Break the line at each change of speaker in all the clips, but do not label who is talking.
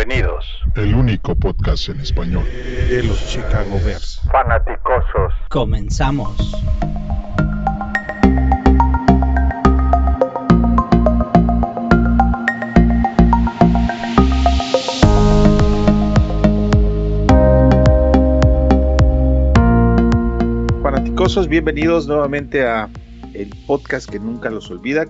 Bienvenidos.
El único podcast en español
de los Chicago Bears.
Fanaticosos.
Comenzamos.
Fanaticosos, bienvenidos nuevamente a el podcast que nunca los olvida.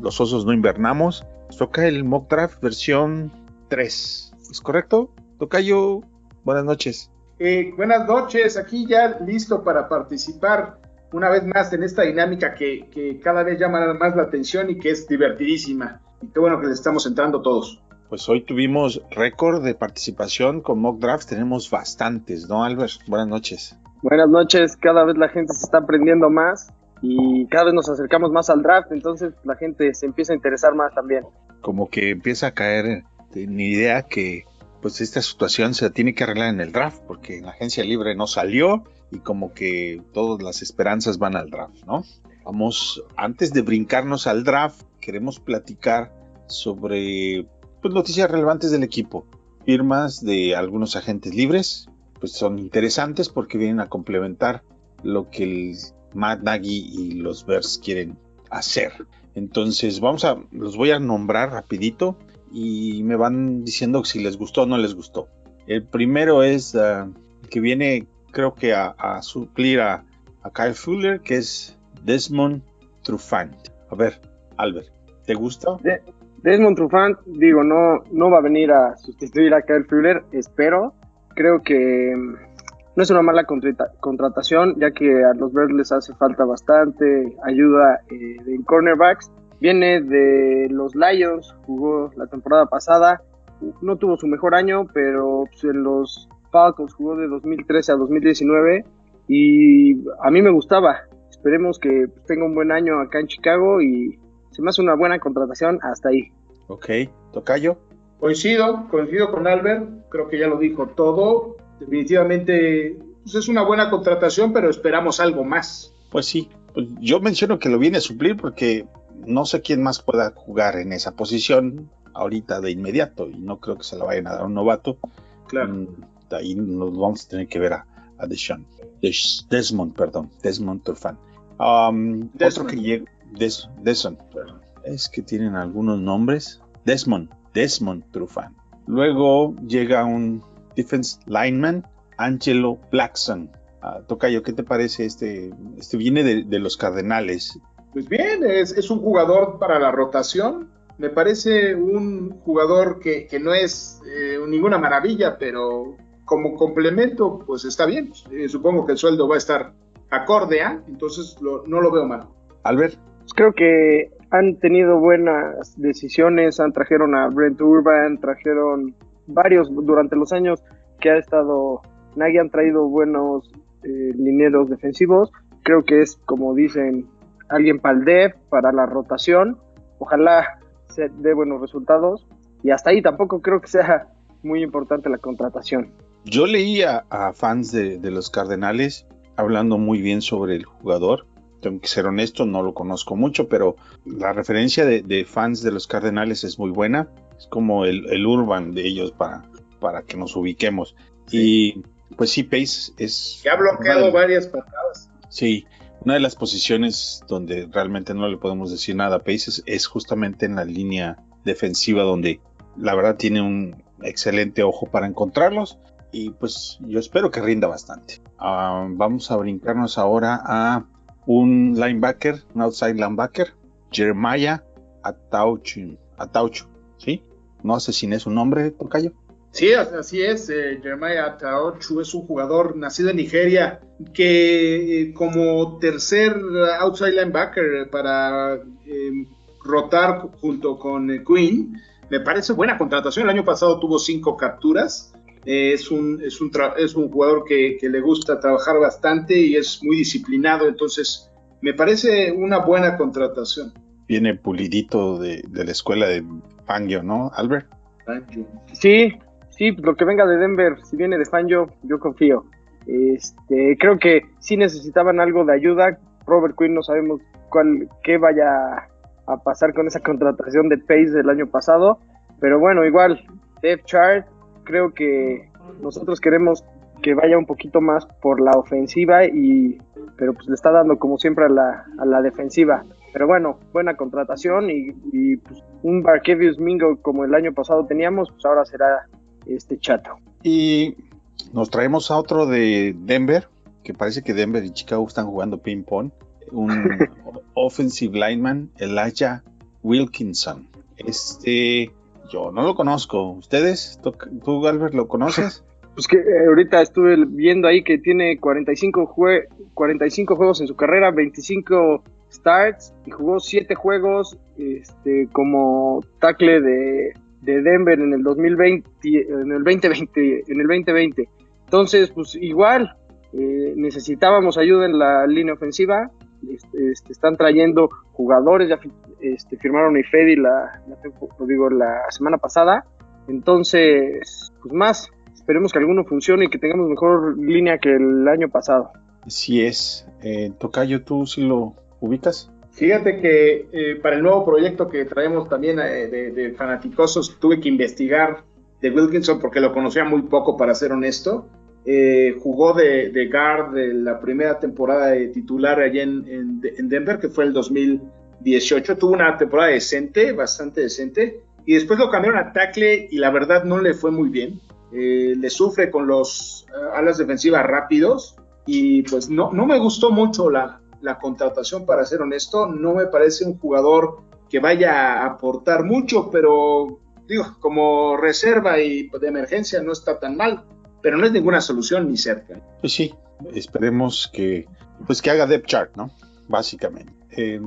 Los osos no invernamos. Toca el mock draft versión 3. ¿Es correcto? Tocayo, buenas noches.
Eh, buenas noches, aquí ya listo para participar una vez más en esta dinámica que, que, cada vez llama más la atención y que es divertidísima. Y qué bueno que le estamos entrando todos.
Pues hoy tuvimos récord de participación con mock draft, tenemos bastantes, ¿no, Albert? Buenas noches.
Buenas noches, cada vez la gente se está aprendiendo más y cada vez nos acercamos más al draft, entonces la gente se empieza a interesar más también.
Como que empieza a caer en idea que pues esta situación se tiene que arreglar en el draft, porque en la agencia libre no salió y como que todas las esperanzas van al draft, ¿no? Vamos, antes de brincarnos al draft, queremos platicar sobre pues, noticias relevantes del equipo. Firmas de algunos agentes libres, pues son interesantes porque vienen a complementar lo que el Matt Nagy y los Bears quieren hacer. Entonces, vamos a, los voy a nombrar rapidito y me van diciendo si les gustó o no les gustó. El primero es uh, que viene, creo que a, suplir a, Kyle Fuller, que es Desmond Trufant. A ver, Albert, ¿te gusta?
De Desmond Trufant, digo, no, no va a venir a sustituir a Kyle Fuller, espero. Creo que no es una mala contratación, ya que a los Bears les hace falta bastante ayuda eh, en cornerbacks. Viene de los Lions, jugó la temporada pasada, no tuvo su mejor año, pero pues, en los Falcons jugó de 2013 a 2019 y a mí me gustaba. Esperemos que tenga un buen año acá en Chicago y se me hace una buena contratación hasta ahí.
Ok, Tocayo.
Coincido, coincido con Albert, creo que ya lo dijo todo definitivamente pues es una buena contratación, pero esperamos algo más.
Pues sí, pues yo menciono que lo viene a suplir porque no sé quién más pueda jugar en esa posición ahorita de inmediato y no creo que se la vayan a dar a un novato.
Claro.
Mm, de ahí nos vamos a tener que ver a, a Deshaun. Des, Desmond, perdón, Desmond Turfan. Um, otro que llega, Des, Desmond, perdón. Es que tienen algunos nombres. Desmond, Desmond Trufant. Luego llega un defense lineman, Angelo Blackson. Uh, Tocayo, ¿qué te parece este? Este viene de, de los Cardenales.
Pues bien, es, es, un jugador para la rotación. Me parece un jugador que, que no es eh, ninguna maravilla, pero como complemento, pues está bien. Eh, supongo que el sueldo va a estar acorde a, entonces lo, no lo veo mal.
Albert.
Pues creo que han tenido buenas decisiones, han trajeron a Brent Urban, trajeron varios durante los años que ha estado Nagy han traído buenos eh, lineros defensivos. Creo que es, como dicen, alguien para el DEF, para la rotación. Ojalá se dé buenos resultados. Y hasta ahí tampoco creo que sea muy importante la contratación.
Yo leí a, a fans de, de, los Cardenales hablando muy bien sobre el jugador. Tengo que ser honesto, no lo conozco mucho, pero la referencia de, de fans de los Cardenales es muy buena. Es como el, el urban de ellos para, para que nos ubiquemos. Sí. Y pues sí, Pace es...
Que ha bloqueado varias patadas.
Sí, una de las posiciones donde realmente no le podemos decir nada a Pace es, justamente en la línea defensiva donde la verdad tiene un excelente ojo para encontrarlos y pues yo espero que rinda bastante. Uh, vamos a brincarnos ahora a un linebacker, un outside linebacker, Jeremiah Atauchu, Atauchu, ¿sí? No asesiné su nombre, Tocayo.
Sí, así es. Eh, Jeremiah Ataochu es un jugador nacido en Nigeria que eh, como tercer outside linebacker para eh, rotar junto con Quinn, me parece buena contratación. El año pasado tuvo cinco capturas. es, un, es, un es un jugador que, que, le gusta trabajar bastante y es muy disciplinado. Entonces, me parece una buena contratación.
Viene pulidito de, de la escuela de Fangio, ¿no, Albert?
Sí, sí, lo que venga de Denver, si viene de Fangio, yo confío. Este, creo que sí necesitaban algo de ayuda. Robert Quinn no sabemos cuál, qué vaya a pasar con esa contratación de Pace del año pasado, pero bueno, igual depth chart, creo que nosotros queremos que vaya un poquito más por la ofensiva y pero pues le está dando como siempre a la, a la defensiva. Pero bueno, buena contratación y, pues, un Barkevius Mingo como el año pasado teníamos, pues ahora será este chato.
Y nos traemos a otro de Denver, que parece que Denver y Chicago están jugando ping-pong. Un offensive lineman, Elijah Wilkinson. Este, yo no lo conozco. ¿Ustedes? ¿Tú, Albert, lo conoces?
Pues que eh, ahorita estuve viendo ahí que tiene 45, 45 juegos en su carrera, 25 starts y jugó 7 juegos este, como tackle de, Denver en el 2020, en el 2020, en el 2020. Entonces, pues igual, eh, necesitábamos ayuda en la línea ofensiva. Este, este, están trayendo jugadores, ya este, firmaron a Ifedi la, la, digo, la semana pasada. Entonces, pues más, esperemos que alguno funcione y que tengamos mejor línea que el año pasado.
Sí es. Eh, Tocayo, ¿tú sí lo ubicas?
Fíjate que eh, para el nuevo proyecto que traemos también eh, de, de, fanaticosos tuve que investigar de Wilkinson porque lo conocía muy poco para ser honesto eh, jugó de, guard de la primera temporada de titular allá en, Denver, que fue el 2018. Tuvo una temporada decente, bastante decente, y después lo cambiaron a tackle y la verdad no le fue muy bien. Eh, le sufre con los eh, alas defensivas rápidos y pues no, no me gustó mucho la, la contratación, para ser honesto. No me parece un jugador que vaya a aportar mucho, pero digo, como reserva y de emergencia no está tan mal pero no es ninguna solución ni cerca.
Pues sí, esperemos que, pues que haga depth chart, ¿no? Básicamente. Eh,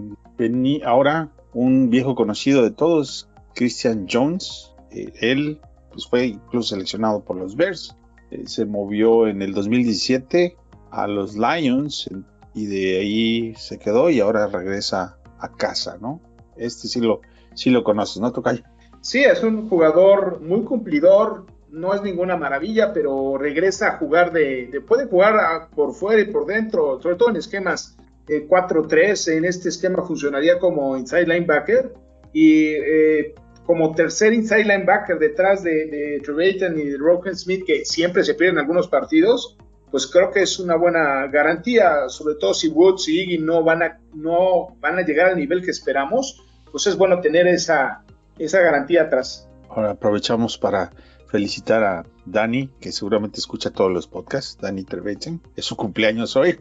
ahora, un viejo conocido de todos, Christian Jones, eh, él pues fue incluso seleccionado por los Bears, eh, se movió en el 2017 a los Lions y de ahí se quedó y ahora regresa a casa, ¿no? Este sí lo, sí lo conoces, ¿no, Tocay?
Sí, es un jugador muy cumplidor, no es ninguna maravilla, pero regresa a jugar de, puede jugar por fuera y por dentro, sobre todo en esquemas 4-3, eh, en este esquema funcionaría como inside linebacker y eh, como tercer inside linebacker detrás de, de y de Roken Smith, que siempre se pierden algunos partidos, pues creo que es una buena garantía, sobre todo si Woods y Iggy no van a, no van a llegar al nivel que esperamos, pues es bueno tener esa, esa garantía atrás.
Ahora aprovechamos para felicitar a Dani, que seguramente escucha todos los podcasts, Dani Trevechen. Es su cumpleaños hoy.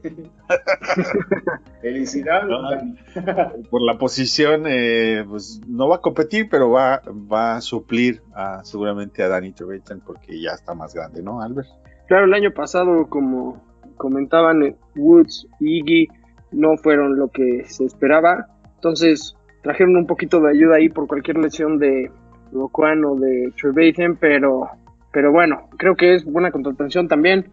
Felicidades, Dani.
Por la posición, eh, pues no va a competir, pero va, va a suplir a, seguramente a Dani Trevechen porque ya está más grande, ¿no, Albert?
Claro, el año pasado, como comentaban, eh, Woods y Iggy no fueron lo que se esperaba. Entonces trajeron un poquito de ayuda ahí por cualquier lesión de, o de Trevathan, pero, pero bueno, creo que es buena contratación también.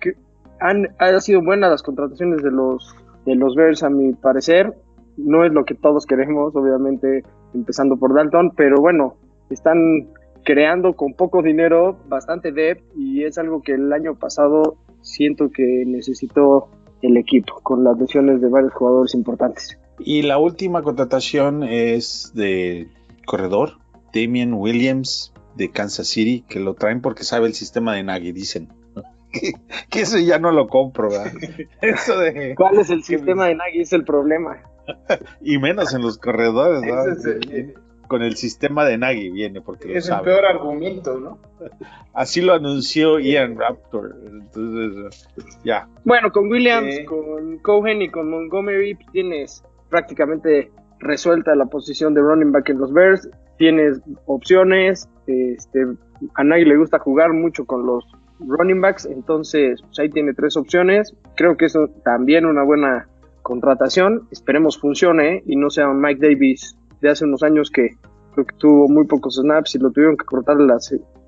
Que han, sido buenas las contrataciones de los, de los Bears, a mi parecer. No es lo que todos queremos, obviamente, empezando por Dalton, pero bueno, están creando con poco dinero bastante depth y es algo que el año pasado siento que necesitó el equipo con las lesiones de varios jugadores importantes.
Y la última contratación es de corredor, Damien Williams de Kansas City, que lo traen porque sabe el sistema de Nagy, dicen. que, eso ya no lo compro,
Eso de, ¿Cuál es el sistema de Nagy? Es el problema.
y menos en los corredores, ¿no? Con el sistema de Nagy viene, porque
es el peor argumento, ¿no?
Así lo anunció Ian Raptor. Entonces, ya.
Bueno, con Williams, con Cohen y con Montgomery tienes prácticamente resuelta la posición de running back en los Bears tienes opciones, este, a nadie le gusta jugar mucho con los running backs, entonces pues, ahí tiene tres opciones, creo que eso también una buena contratación, esperemos funcione y no sea un Mike Davis de hace unos años que creo que tuvo muy pocos snaps y lo tuvieron que cortar la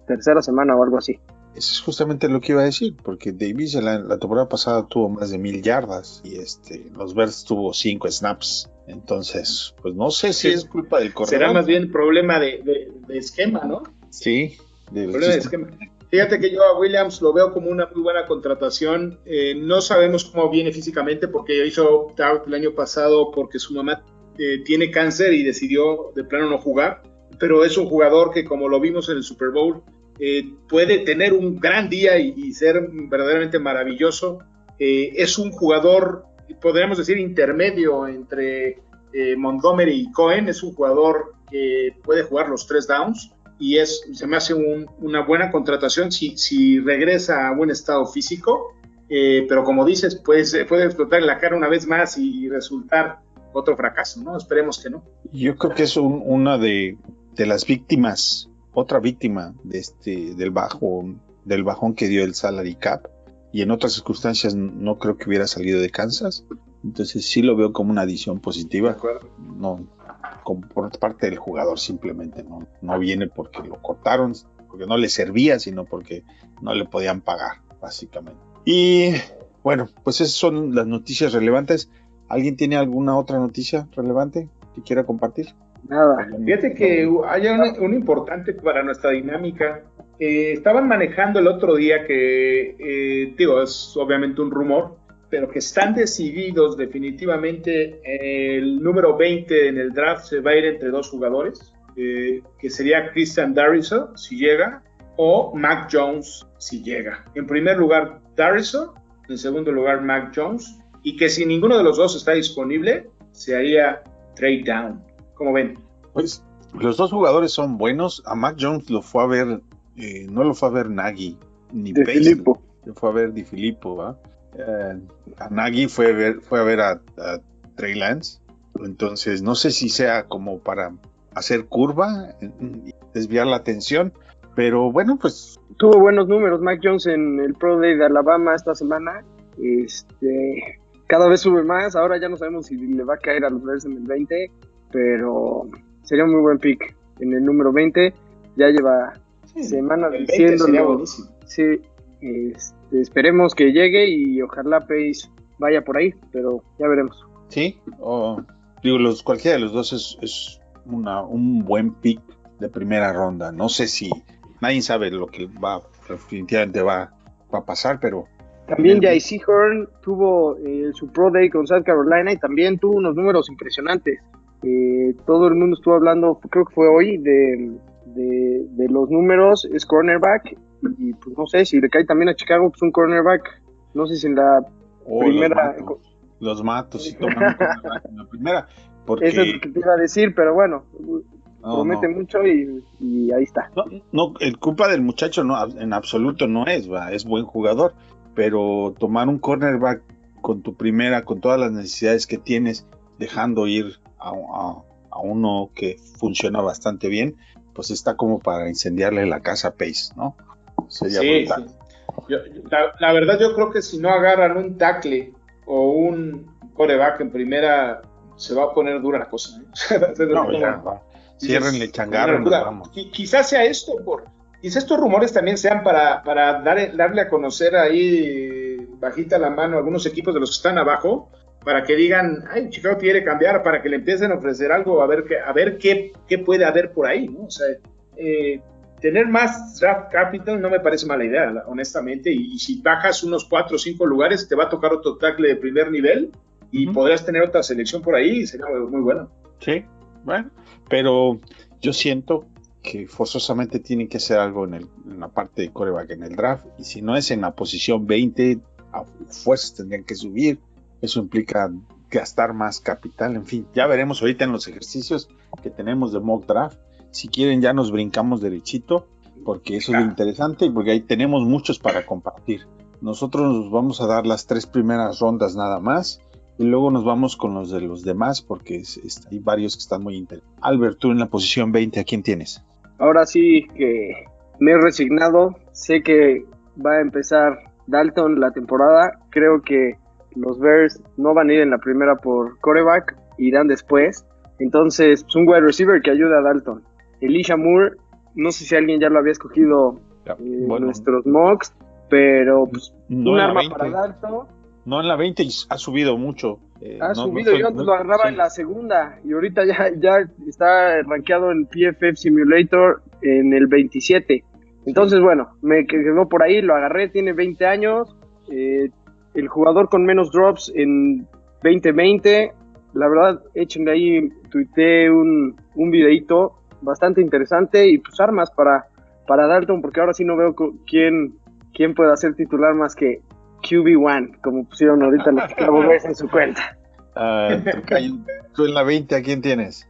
tercera semana o algo así.
Eso es justamente lo que iba a decir, porque Davis la, la temporada pasada tuvo más de mil yardas y este, los Bears tuvo cinco snaps. Entonces, pues no sé si es culpa del corredor.
Será más bien problema de, esquema, ¿no?
Sí,
de esquema. Fíjate que yo a Williams lo veo como una muy buena contratación. Eh, no sabemos cómo viene físicamente porque hizo out el año pasado porque su mamá eh, tiene cáncer y decidió de plano no jugar. pero es un jugador que como lo vimos en el Super Bowl, eh, puede tener un gran día y, ser verdaderamente maravilloso. Eh, es un jugador, podríamos decir, intermedio entre eh, Montgomery y Cohen. Es un jugador que puede jugar los tres downs y es, se me hace una buena contratación si, si regresa a buen estado físico. pero como dices, pues, puede explotar la cara una vez más y, resultar otro fracaso, ¿no? Esperemos que no.
Yo creo que es una de, de las víctimas otra víctima de este, del, bajón, del bajón que dio el salary cap y en otras circunstancias no creo que hubiera salido de Kansas. Entonces sí lo veo como una adición positiva. No, por parte del jugador simplemente no, no viene porque lo cortaron, porque no le servía, sino porque no le podían pagar, básicamente. Y bueno, pues esas son las noticias relevantes. ¿Alguien tiene alguna otra noticia relevante que quiera compartir?
Nada. Fíjate que hay un, importante para nuestra dinámica. estaban manejando el otro día que, eh, digo, es obviamente un rumor, pero que están decididos definitivamente el número 20 en el draft se va a ir entre dos jugadores, eh, que sería Christian Darriso, si llega, o Mac Jones, si llega. En primer lugar, Darriso, en segundo lugar, Mac Jones, y que si ninguno de los dos está disponible, se haría trade down. ¿Cómo ven?
Pues los dos jugadores son buenos. A Mac Jones lo fue a ver, eh, no lo fue a ver Nagy, ni
de Filippo.
Lo fue a ver Di Filippo, ¿va? Eh, a Nagy fue a ver, fue a, ver a, Trey Lance. Entonces, no sé si sea como para hacer curva y desviar la atención, pero bueno, pues.
Tuvo buenos números Mac Jones en el Pro Day de Alabama esta semana. Este, cada vez sube más. Ahora ya no sabemos si le va a caer a los Bears en el 20 pero sería un muy buen pick. En el número 20 ya lleva semanas diciéndolo. Sí, este, esperemos que llegue y ojalá Pace vaya por ahí, pero ya veremos.
Sí, digo, los, cualquiera de los dos es, una, un buen pick de primera ronda. No sé si nadie sabe lo que va, definitivamente va, va a pasar, pero
también Jay Seahorn tuvo eh, su Pro Day con South Carolina y también tuvo unos números impresionantes. Eh, todo el mundo estuvo hablando, creo que fue hoy, de, de, los números, es cornerback, y pues no sé, si le cae también a Chicago, pues un cornerback, no sé si en la oh, primera...
Los matos, si toman en la primera, porque...
Eso es lo que te iba a decir, pero bueno, promete mucho y, ahí está.
No, el culpa del muchacho no, en absoluto no es, va, es buen jugador, pero tomar un cornerback con tu primera, con todas las necesidades que tienes, dejando ir a, uno que funciona bastante bien, pues está como para incendiarle la casa a Pace, ¿no?
Sería sí, la, verdad yo creo que si no agarran un tackle o un coreback en primera, se va a poner dura la cosa. ¿eh?
no, ya, va. Ciérrenle vamos.
Quizás sea esto, por, quizás estos rumores también sean para, para darle a conocer ahí bajita la mano a algunos equipos de los que están abajo, para que digan, ay, Chicago quiere cambiar, para que le empiecen a ofrecer algo, a ver, qué, a ver qué, qué puede haber por ahí, ¿no? O sea, eh, tener más draft capital no me parece mala idea, honestamente, y, si bajas unos cuatro o cinco lugares, te va a tocar otro tackle de primer nivel y podrás tener otra selección por ahí, y sería muy bueno.
Sí, bueno, pero yo siento que forzosamente tienen que hacer algo en, el, en la parte de coreback en el draft, y si no es en la posición 20, a fuerzas tendrían que subir eso implica gastar más capital, en fin, ya veremos ahorita en los ejercicios que tenemos de mock draft. Si quieren ya nos brincamos derechito, porque eso es lo interesante y porque ahí tenemos muchos para compartir. Nosotros nos vamos a dar las tres primeras rondas nada más y luego nos vamos con los de los demás porque hay varios que están muy interesantes. Albert, tú en la posición 20, ¿a quién tienes?
Ahora sí que me he resignado, sé que va a empezar Dalton la temporada, creo que los Bears no van a ir en la primera por coreback, irán después. Entonces, es un wide receiver que ayuda a Dalton. Elisha Moore, no sé si alguien ya lo había escogido en eh, nuestros mocks, pero pues, un arma para Dalton.
No en la 20 ha subido mucho.
Eh, ha subido, yo antes lo agarraba en la segunda y ahorita ya, ya está rankeado en PFF Simulator en el 27. Entonces, bueno, me quedó por ahí, lo agarré, tiene 20 años, eh, el jugador con menos drops en 2020. La verdad, échenle ahí, tuiteé un, un videito bastante interesante y pues armas para, para Dalton, porque ahora sí no veo quién, quién pueda ser titular más que QB1, como pusieron ahorita los Cowboys en su cuenta.
Uh, tú en la 20, ¿a quién tienes?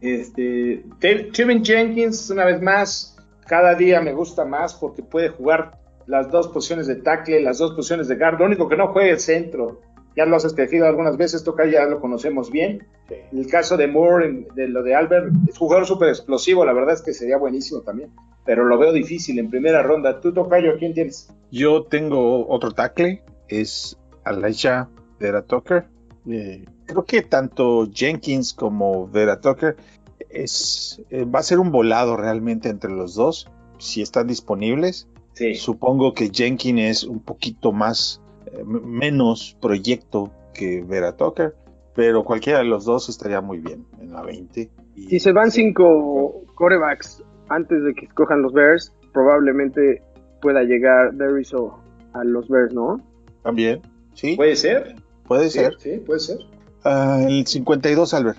Este, Tevin Jenkins, una vez más, cada día me gusta más porque puede jugar las dos posiciones de tackle, las dos posiciones de guard. Lo único que no juega es centro. Ya lo has escogido algunas veces, toca ya lo conocemos bien. El caso de Moore, de lo de Albert, es jugador súper explosivo, la verdad es que sería buenísimo también, pero lo veo difícil en primera ronda. ¿Tú, Tocayo, quién tienes?
Yo tengo otro tackle, es Elijah Vera Tucker. Eh, creo que tanto Jenkins como Vera Tucker es, eh, va a ser un volado realmente entre los dos, si están disponibles. Supongo que Jenkins es un poquito más, eh, menos proyecto que Vera Tucker, pero cualquiera de los dos estaría muy bien en la 20.
si se van cinco corebacks antes de que escojan los Bears, probablemente pueda llegar Deriso a los Bears, ¿no?
También, sí.
Puede ser.
Puede ser.
Sí, puede ser.
Ah, el 52, Albert.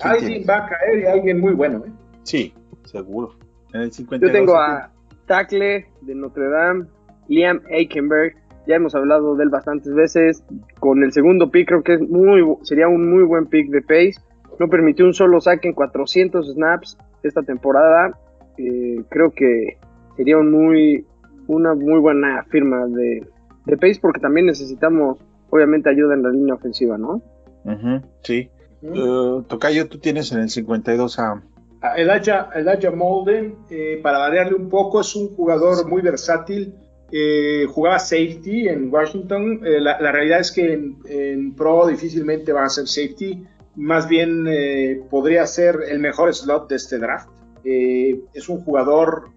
Alguien va a caer y alguien muy bueno, ¿eh?
Sí, seguro. En el 52.
Yo tengo a Tackle de Notre Dame, Liam Aikenberg. Ya hemos hablado de él bastantes veces. Con el segundo pick, creo que es muy, sería un muy buen pick de Pace. No permitió un solo saque en 400 snaps esta temporada. Eh, creo que sería un muy, una muy buena firma de, de Pace porque también necesitamos, obviamente, ayuda en la línea ofensiva, ¿no?
sí. Uh, Tocayo, tú tienes en el 52 a...
Elijah, Molden, eh, para variarle un poco, es un jugador muy versátil. Eh, jugaba safety en Washington. Eh, la, realidad es que en, Pro difícilmente va a ser safety. Más bien podría ser el mejor slot de este draft. Es un jugador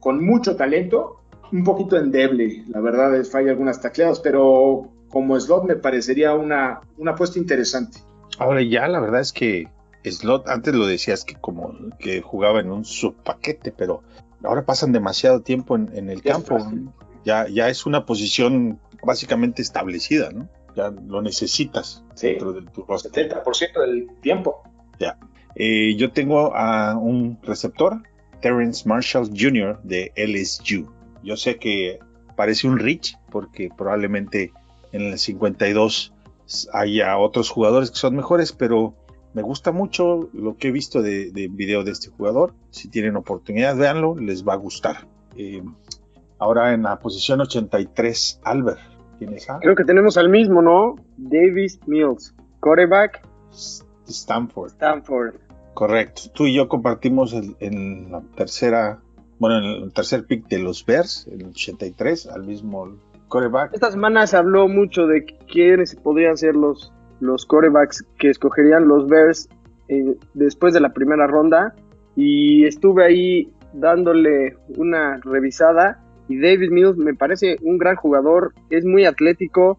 con mucho talento, un poquito endeble. La verdad es falla algunas tacleadas, pero como slot me parecería una, una apuesta interesante.
Ahora ya la verdad es que Slot, antes lo decías que como que jugaba en un subpaquete, pero ahora pasan demasiado tiempo en, el campo. Ya, ya es una posición básicamente establecida, ¿no? Ya lo necesitas
dentro de tu roster. 70% del tiempo.
Ya. Eh, yo tengo a un receptor, Terrence Marshall Jr. de LSU. Yo sé que parece un Rich, porque probablemente en el 52 haya otros jugadores que son mejores, pero me gusta mucho lo que he visto de, video de este jugador. Si tienen oportunidad, véanlo, les va a gustar. Eh, ahora en la posición 83, Albert. ¿Quién es?
Creo que tenemos al mismo, ¿no? Davis Mills, quarterback.
Stanford.
Stanford.
Correcto. Tú y yo compartimos en la tercera, bueno, en el tercer pick de los Bears, el 83, al mismo
esta semana se habló mucho de quiénes podrían ser los, los corebacks que escogerían los Bears eh, después de la primera ronda. Y estuve ahí dándole una revisada. Y David Mills me parece un gran jugador, es muy atlético,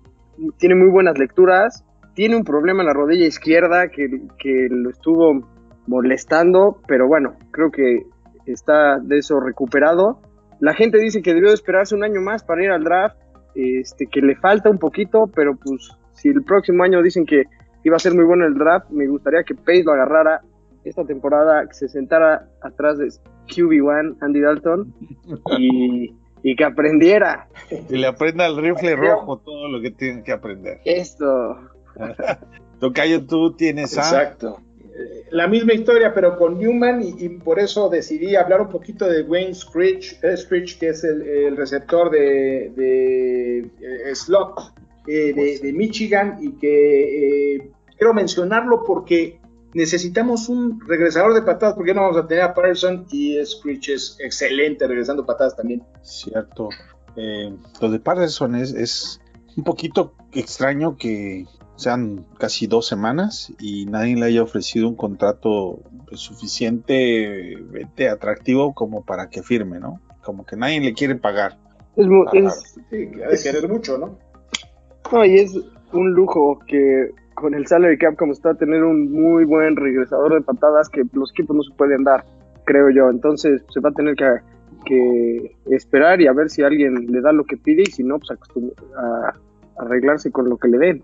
tiene muy buenas lecturas, tiene un problema en la rodilla izquierda que, que lo estuvo molestando, pero bueno, creo que está de eso recuperado. La gente dice que debió esperarse un año más para ir al draft este, que le falta un poquito, pero pues si el próximo año dicen que iba a ser muy bueno el draft, me gustaría que Pace lo agarrara esta temporada, que se sentara atrás de QB1, Andy Dalton, y, que aprendiera.
Que le aprenda el rifle rojo todo lo que tiene que aprender.
Esto.
Tocayo, tú tienes a...
Exacto la misma historia, pero con Newman, y, por eso decidí hablar un poquito de Wayne Scritch, eh, que es el, receptor de, eh, slot eh, pues de, Michigan, y que quiero mencionarlo porque necesitamos un regresador de patadas, porque no vamos a tener a Patterson, y Scritch es excelente regresando patadas también.
Cierto. lo de Patterson es, es un poquito extraño que sean casi dos semanas y nadie le haya ofrecido un contrato pues, suficientemente atractivo como para que firme, ¿no? Como que nadie le quiere pagar.
Es, sí, de querer mucho, ¿no?
No, y es un lujo que con el salary cap como está, tener un muy buen regresador de patadas que los equipos no se pueden dar, creo yo. Entonces se va a tener que, que esperar y a ver si alguien le da lo que pide y si no, pues a arreglarse con lo que le den.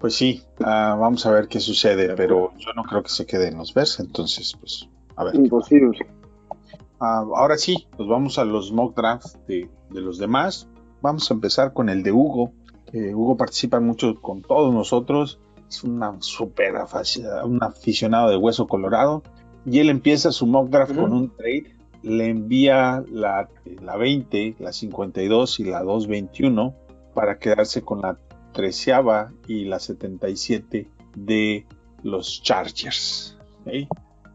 Pues sí, ah, vamos a ver qué sucede, pero yo no creo que se quede en los Bears, entonces pues A ver.
Imposible.
Ah, ahora sí, pues vamos a los mock drafts de, de los demás. Vamos a empezar con el de Hugo. Eh, Hugo participa mucho con todos nosotros. Es una super un aficionado de hueso colorado. Y él empieza su mock draft con un trade. Le envía la, la 20, la 52 y la 221 para quedarse con la treceava y la 77 de los Chargers.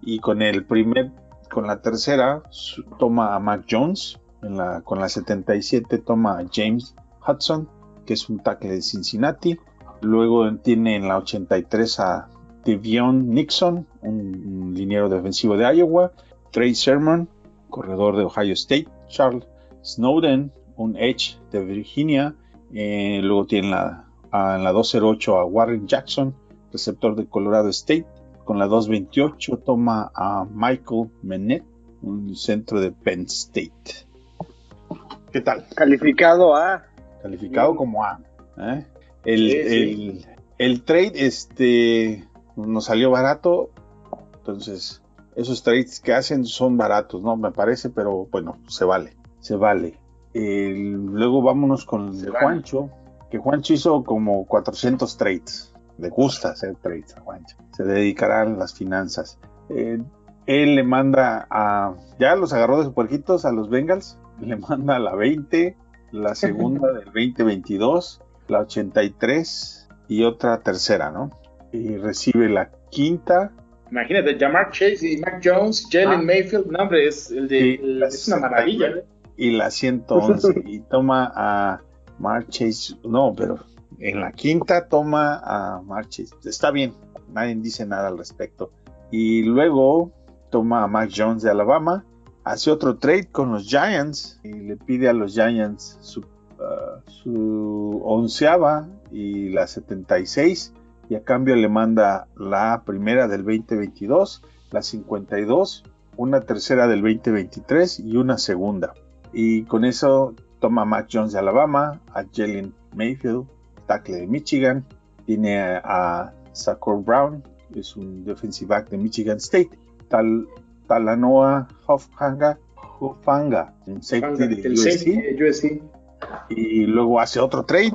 Y con el primer, con la tercera, toma a Mac Jones. Con la 77 toma a James Hudson, que es un tackle de Cincinnati. Luego tiene en la 83 a Devion Nixon, un, un liniero defensivo de Iowa. Trey Sermon, corredor de Ohio State. Charles Snowden, un edge de Virginia. Eh, luego tiene la, a- en la 208 a Warren Jackson, receptor de Colorado State. Con la 228 toma a Michael Menet, un centro de Penn State. ¿Qué tal?
Calificado a.
Calificado
Bien.
como A. ¿eh? El,
Sí,
el- el trade este, nos salió barato. Entonces, esos trades que hacen son baratos, ¿no? Me parece, pero bueno, se vale. Se vale. El- luego vámonos con el de
vale.
Que Juancho hizo como 400 trades. Le gusta hacer trades a Juancho. Se dedicará a las finanzas. Eh, él le manda a. Ya los agarró de puerquitos a los Bengals. Le manda la 20, la segunda del 2022, la 83 y otra tercera, ¿no? Y recibe la quinta.
Imagínate, Jamar Chase y Mac Jones, Jalen
Ah.
Mayfield, no hombre, es, el de, el- es una maravilla.
y la 111 y toma a Marches, no, pero en la quinta toma a Marches, está bien, nadie dice nada al respecto. Y luego toma a Mac Jones de Alabama, hace otro trade con los Giants y le pide a los Giants su, uh, su onceava y la 76 y a cambio le manda la primera del 2022, la 52, una tercera del 2023 y una segunda. Y con eso toma a Mac Jones de Alabama, a Jalen Mayfield, tackle de Michigan, tiene a, Sakur Brown, que es un defensive back de Michigan State, Tal, Talanoa Hofanga, Hofanga, un safety de
El
USC,
safety de USC.
y luego hace otro trade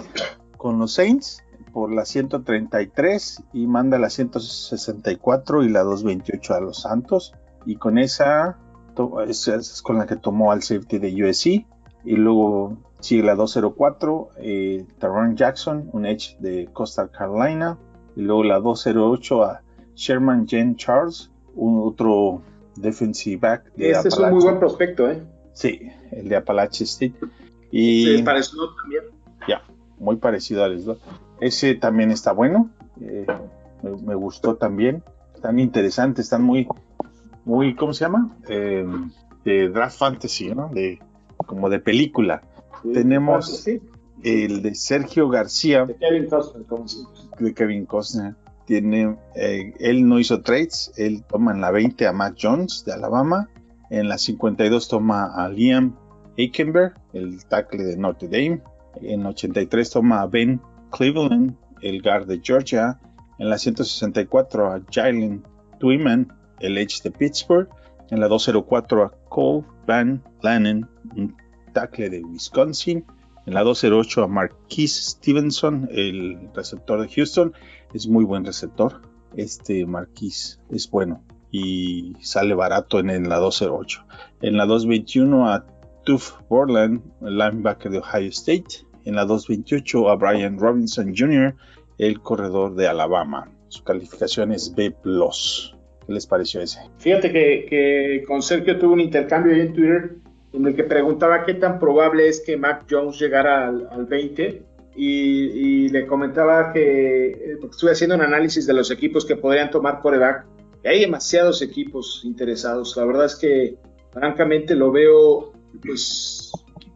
con los Saints por la 133 y manda la 164 y la 228 a los Santos. Y con esa esa es con la que tomó al safety de USC y luego sigue la 204 eh, Taron Jackson un edge de Costa Carolina y luego la 208 a Sherman Jen Charles un otro defensive back de
Este es un muy buen prospecto, ¿eh?
sí el de Appalachian State y
Sí, para Slot también.
muy parecido al slot. Ese también está bueno, eh, me, me gustó también, están interesantes, están muy, muy, ¿cómo se llama? Eh, de draft fantasy, ¿no? De, como de película. Tenemos-
Sí,
El de Sergio García,
de Kevin Costner, como
de Kevin Costner, tiene, eh, él no hizo trades, él toma en la 20 a Mac Jones de Alabama, en la 52 toma a Liam Aikenberg, el tackle de Notre Dame, en 83 toma a Ben Cleveland, el guard de Georgia, en la 164 a Jalen Twyman, el edge de Pittsburgh, en la 204 a Cole Van Lannen, un tackle de Wisconsin, en la 208 a Marquise Stevenson, el receptor de Houston, es muy buen receptor. Este Marquise es bueno y sale barato en, en la 208. En la 221 a Tuff Borland, el linebacker de Ohio State. En la 228 a Brian Robinson Jr., el corredor de Alabama. Su calificación es B. ¿Qué les pareció ese?
Fíjate que, que con Sergio tuve un intercambio ahí en Twitter en el que preguntaba qué tan probable es que Mac Jones llegara al, al 20 y, y le comentaba que, eh, porque estuve haciendo un análisis de los equipos que podrían tomar coreback, y hay demasiados equipos interesados. La verdad es que francamente lo veo, pues,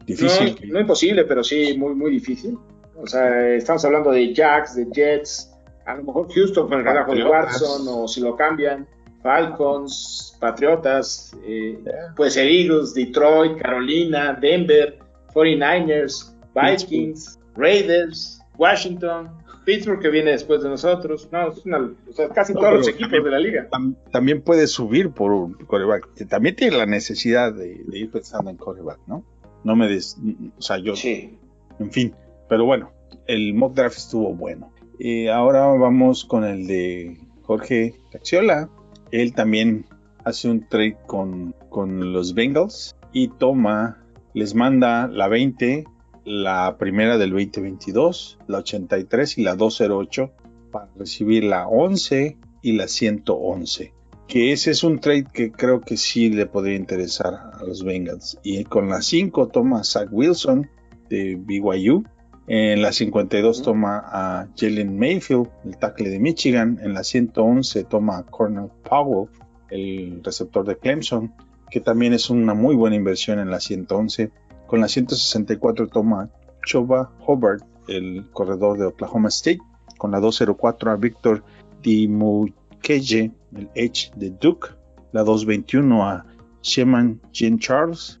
Difícil.
no, no imposible, pero sí muy, muy difícil. O sea, estamos hablando de Jacks, de Jets, a lo mejor Houston con el relajo de. Watson, o si lo cambian, Falcons, Patriotas, eh,
Yeah.
puede ser Eagles, Detroit, Carolina, Denver, 49ers, Vikings, Raiders, Washington. Pittsburgh que viene después de nosotros. No, es una, o sea, casi todos los equipos de la liga.
también puede subir por un coreback. También tiene la necesidad de, ir pensando en coreback, ¿no? No me des. O sea, yo.
Sí.
En fin. Pero bueno, el mock draft estuvo bueno. Y ahora vamos con el de Jorge Cacciola. Él también hace un trade con, con los Bengals y toma, les manda la 20, la primera del 2022, la 83 y la 208 para recibir la 11 y la 111. Que ese es un trade que creo que sí le podría interesar a los Bengals. Y con la 5 toma Zach Wilson de BYU. En la 52 toma a Jalen Mayfield, el tackle de Michigan. En la 111 toma a Cornell Powell, el receptor de Clemson, que también es una muy buena inversión en la 111. Con la 164 toma Choba Hobart, el corredor de Oklahoma State. Con la 204 a Victor Dimukeje, el Edge de Duke. La 221 a Sheman Jean Charles,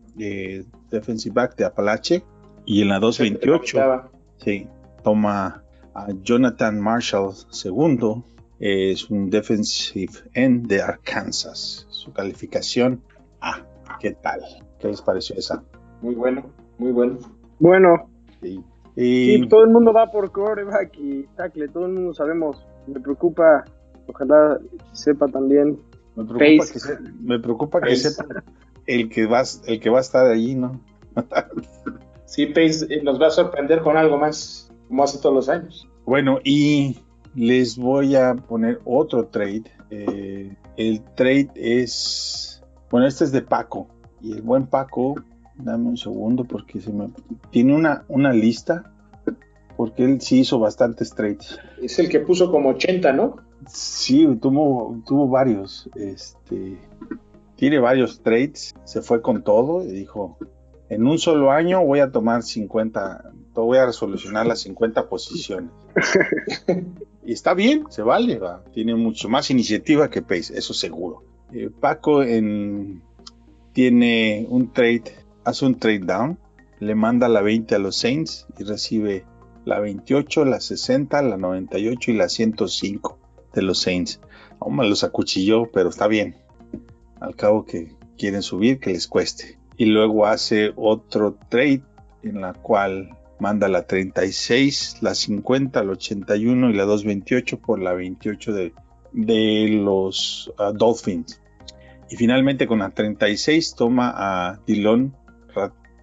defensive back de Apalache. Y en la 228 sí, toma a Jonathan Marshall II, es un defensive end de Arkansas. Su calificación A. ¿Qué tal? ¿Qué les pareció esa?
Muy bueno, muy bueno.
Bueno. Y, todo el mundo va por coreback y tackle, todo el mundo sabemos. Me preocupa, ojalá sepa también.
Me preocupa, que, me preocupa que sepa el que, va, el que va a estar allí, ¿no?
sí, Pace eh, nos va a sorprender con algo más, como hace todos los años.
Bueno, y les voy a poner otro trade. Eh, el trade es, bueno, este es de Paco. Y el buen Paco, dame un segundo porque se me tiene una, una lista. Porque él sí hizo bastantes trades.
Es el que puso como 80, ¿no?
Sí, tuvo, tuvo varios. Este, tiene varios trades. Se fue con todo y dijo, en un solo año voy a tomar 50, voy a resolucionar las 50 posiciones. y está bien, se vale, tiene mucho más iniciativa que Pace, eso seguro. Eh, Paco tiene un trade, hace un trade down, le manda la 20 a los Saints y recibe la 28, la 60, la 98 y la 105 de los Saints. Aún me los acuchilló, pero está bien. Al cabo que quieren subir, que les cueste. Y luego hace otro trade en la cual manda la 36, la 50, la 81 y la 228 por la 28 de, de los uh, Dolphins. Y finalmente con la 36 toma a Dillon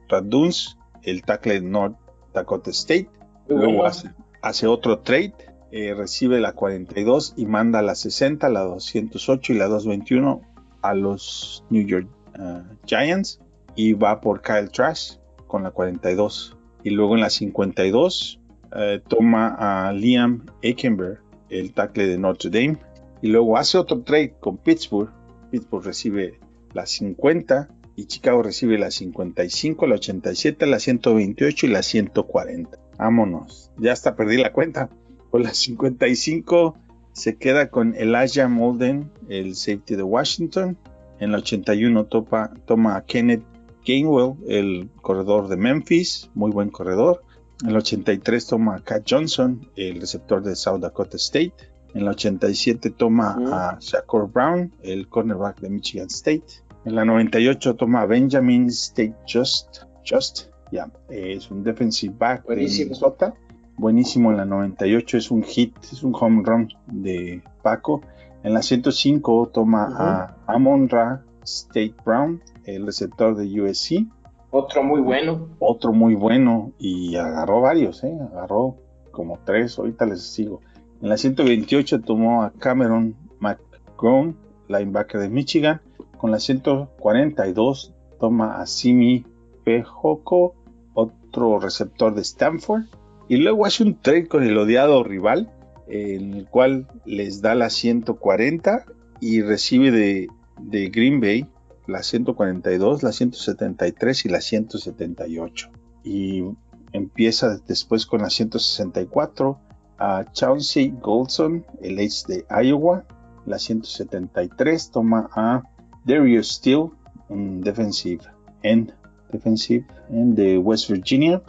Raduns, el tackle de North Dakota State. Luego hace, otro trade, eh, recibe la 42 y manda la 60, la 208 y la 221 a los New York uh, Giants. Y va por Kyle Trash con la 42 y luego en la 52 eh, toma a Liam Eckenberg, el tackle de Notre Dame. Y luego hace otro trade con Pittsburgh. Pittsburgh recibe la 50 y Chicago recibe la 55, la 87, la 128 y la 140. Vámonos. Ya hasta perdí la cuenta. Por la 55 se queda con Elijah Molden, el safety de Washington. En la 81 toma a Kenneth Gainwell, el corredor de Memphis, muy buen corredor. En el 83 toma a Cat Johnson, el receptor de South Dakota State. En el 87 toma a Shakur Brown, el cornerback de Michigan State. En la 98 toma a Benjamin State Just. Just, ya, es un defensive back
Buenísimo.
de Minnesota. Buenísimo en la 98, es un hit, es un home run de Paco. En la 105 toma a Amon Ra State Brown, el receptor de USC.
Otro muy bueno.
Otro muy bueno y agarró varios, ¿eh? agarró como tres, ahorita les sigo. En la 128 tomó a Cameron McGrone, linebacker de Michigan. Con la 142 toma a Simi Pejoco, otro receptor de Stanford. Y luego hace un trade con el odiado rival, en el cual les da la 140 y recibe de, de Green Bay la 142, la 173 y la 178. Y empieza después con la 164 a Chauncey Goldson, el ex de Iowa. La 173 toma a Darius Steele, un defensive end, defensive end de West Virginia.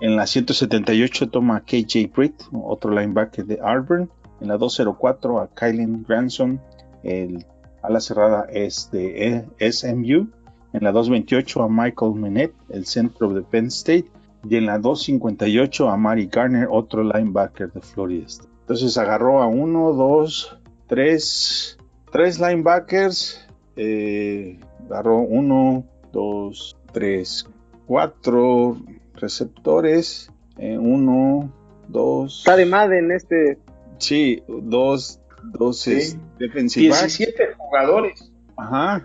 En la 178 toma a KJ Britt, otro linebacker de Auburn. En la 204 a Kylen Granson, el ala cerrada es de SMU. En la 228 a Michael Menet, el centro de Penn State. Y en la 258 a Mari Garner, otro linebacker de Florida Entonces agarró a uno, dos, tres, tres linebackers. Eh, agarró uno, dos, tres, cuatro receptores. Eh, uno, dos.
Está de Madden este.
Sí, dos, dos
Sí.
es- defensive back.
17 jugadores.
Ajá.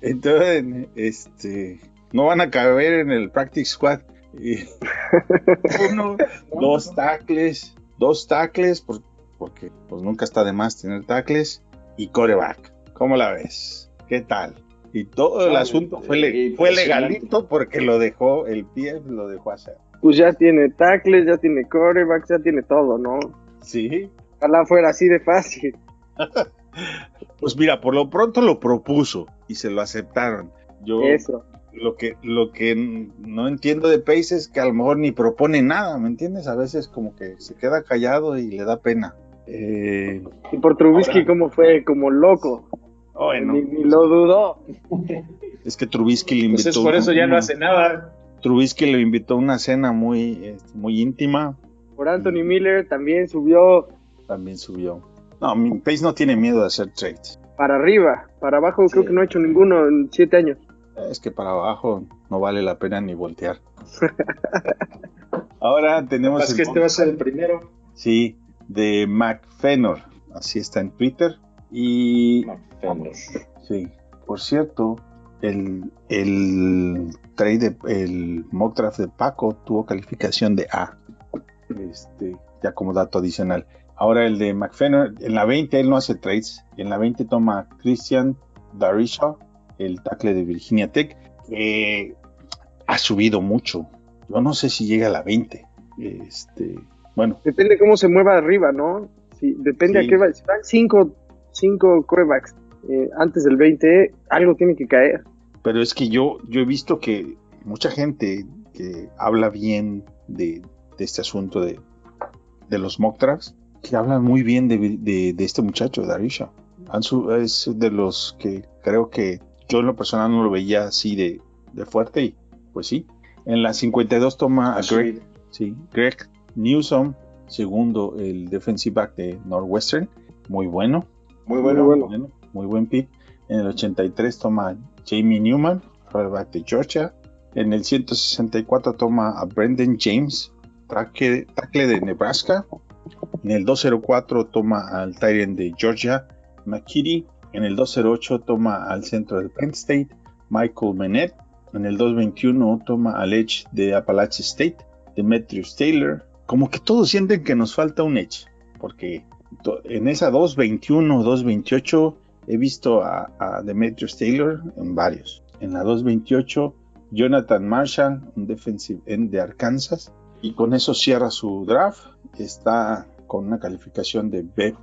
Entonces, este, no van a caber en el practice squad. Y uno, dos tackles, dos tackles, por- porque pues nunca está de más tener tackles y coreback. ¿Cómo la ves? ¿Qué tal? Y todo el asunto fue, le- fue legalito porque lo dejó, el pie lo dejó hacer.
Pues ya tiene tackles, ya tiene corebacks, ya tiene todo, ¿no?
Sí.
Ojalá fuera así de fácil.
Pues mira, por lo pronto lo propuso y se lo aceptaron. Yo
Eso.
lo que lo que no entiendo de Pace es que a lo mejor ni propone nada, ¿me entiendes? A veces como que se queda callado y le da pena. Eh,
Y por Trubisky,
Ahora-
¿cómo fue? Como loco.
bueno,
Ni, ni lo dudó.
es que Trubisky le invitó.
Entonces por eso ya no hace nada.
Trubisky le invitó a una cena muy este, muy íntima,
Por Anthony Miller también subió
también subió. No, mi Pace no tiene miedo de hacer trades.
para arriba. Para abajo creo que no ha hecho ninguno en siete años.
Es que para abajo no vale la pena ni voltear. Ahora tenemos
Es que este va a ser el primero.
Sí, de McFenor, así está en Twitter. Y sí, por cierto, el, el trade, de- el mock draft de Paco tuvo calificación de A. Este, ya como dato adicional. Ahora el de McFenor, en la 20 él no hace trades, en la 20 toma Christian Darisha, el tackle de Virginia Tech, que ha subido mucho. Yo no sé si llega a la 20. Este, bueno,
Depende cómo se mueva arriba, ¿no? Sí, depende
Sí.
a qué va. Si van cinco, cinco corebacks eh, antes del 20, algo tiene que caer.
Pero es que yo, yo he visto que mucha gente que habla bien de, de este asunto de, de los mock drafts, que hablan muy bien de, de- de este muchacho, Darisha. Ansu es de los que creo que yo en lo personal no lo veía así de, de fuerte y pues sí. En la 52 toma a Greg, sí, Greg Newsom, segundo el defensive back de Northwestern, muy bueno.
Muy bueno.
Muy bueno.
muy buen pick. En el 83 toma Jamie Newman, quarterback de Georgia. En el 164 toma a Brendan James, tackle, tackle de Nebraska. En el 204 toma al Tyrant de Georgia, McKitty. En el 208 toma al centro de Penn State, Michael Menet. En el 221 toma al Edge de Appalachian State, Demetrius Taylor. Como que todos sienten que nos falta un Edge, porque en esa 221, 228 he visto a, a Demetrius Taylor en varios. En la 228, Jonathan Marshall, un defensive end de Arkansas. Y con eso cierra su draft. Está con una calificación de B.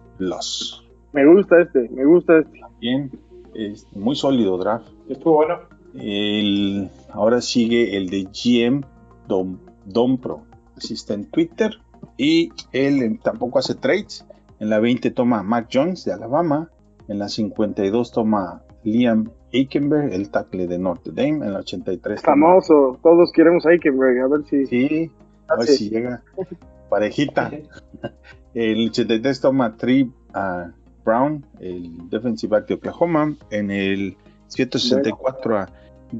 Me gusta este, me gusta este.
Bien, es muy sólido draft.
Estuvo bueno.
El, ahora sigue el de GM Dom, Dompro. Así está en Twitter. Y él tampoco hace trades. En la 20 toma a Mac Jones de Alabama. En la 52 toma Liam Aikenberg, el tackle de Notre Dame. En la 83 toma-
Famoso, todos queremos a Aikenberg, a ver si.
Sí, a ver si llega. Parejita. El 83 toma Tree a Brown, el defensive back de Oklahoma. En el 164 a